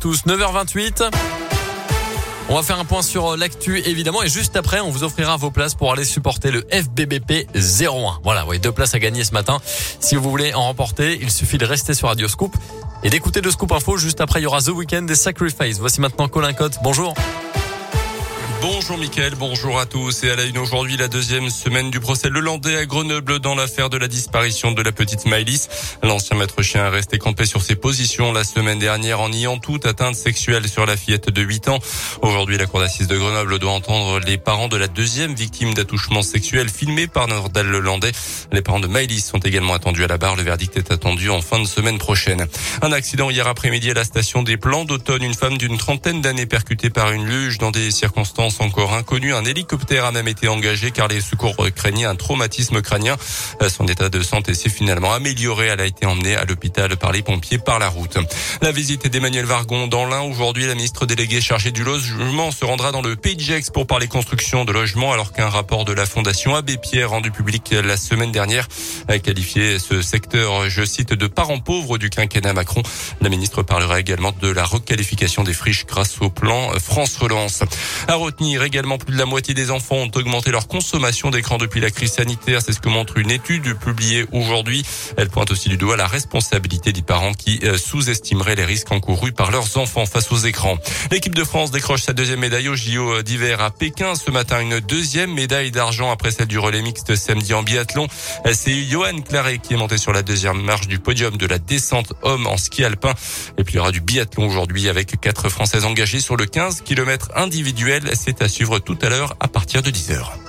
Tous 9h28. On va faire un point sur euh, l'actu évidemment et juste après on vous offrira vos places pour aller supporter le FBBP 01. Voilà, oui, deux places à gagner ce matin. Si vous voulez en remporter, il suffit de rester sur Radio Scoop et d'écouter le Scoop Info. Juste après, il y aura The Weekend des Sacrifice. Voici maintenant Colin Cotte. Bonjour. Bonjour Mickaël, bonjour à tous. Et à la une aujourd'hui, la deuxième semaine du procès Lelandais à Grenoble dans l'affaire de la disparition de la petite Maëlys. L'ancien maître chien est resté campé sur ses positions la semaine dernière en niant toute atteinte sexuelle sur la fillette de 8 ans. Aujourd'hui, la cour d'assises de Grenoble doit entendre les parents de la deuxième victime d'attouchement sexuel filmé par Nordal Lelandais. Les parents de Maëlys sont également attendus à la barre. Le verdict est attendu en fin de semaine prochaine. Un accident hier après-midi à la station des Plans d'automne. Une femme d'une trentaine d'années percutée par une luge dans des circonstances encore inconnu. Un hélicoptère a même été engagé car les secours craignaient un traumatisme crânien. Son état de santé s'est finalement amélioré. Elle a été emmenée à l'hôpital par les pompiers par la route. La visite d'Emmanuel Vargon dans l'Ain. Aujourd'hui, la ministre déléguée chargée du logement se rendra dans le Pays de Gex pour parler construction de logements alors qu'un rapport de la Fondation Abbé Pierre rendu public la semaine dernière a qualifié ce secteur, je cite, de parents pauvres du quinquennat Macron. La ministre parlera également de la requalification des friches grâce au plan France Relance. À également, plus de la moitié des enfants ont augmenté leur consommation d'écran depuis la crise sanitaire. C'est ce que montre une étude publiée aujourd'hui. Elle pointe aussi du doigt la responsabilité des parents qui euh, sous-estimeraient les risques encourus par leurs enfants face aux écrans. L'équipe de France décroche sa deuxième médaille au JO d'hiver à Pékin. Ce matin, une deuxième médaille d'argent après celle du relais mixte samedi en biathlon. C'est Johan Claret qui est monté sur la deuxième marche du podium de la descente homme en ski alpin. Et puis il y aura du biathlon aujourd'hui avec quatre Françaises engagées sur le 15 km individuel. C'est à suivre tout à l'heure à partir de 10h.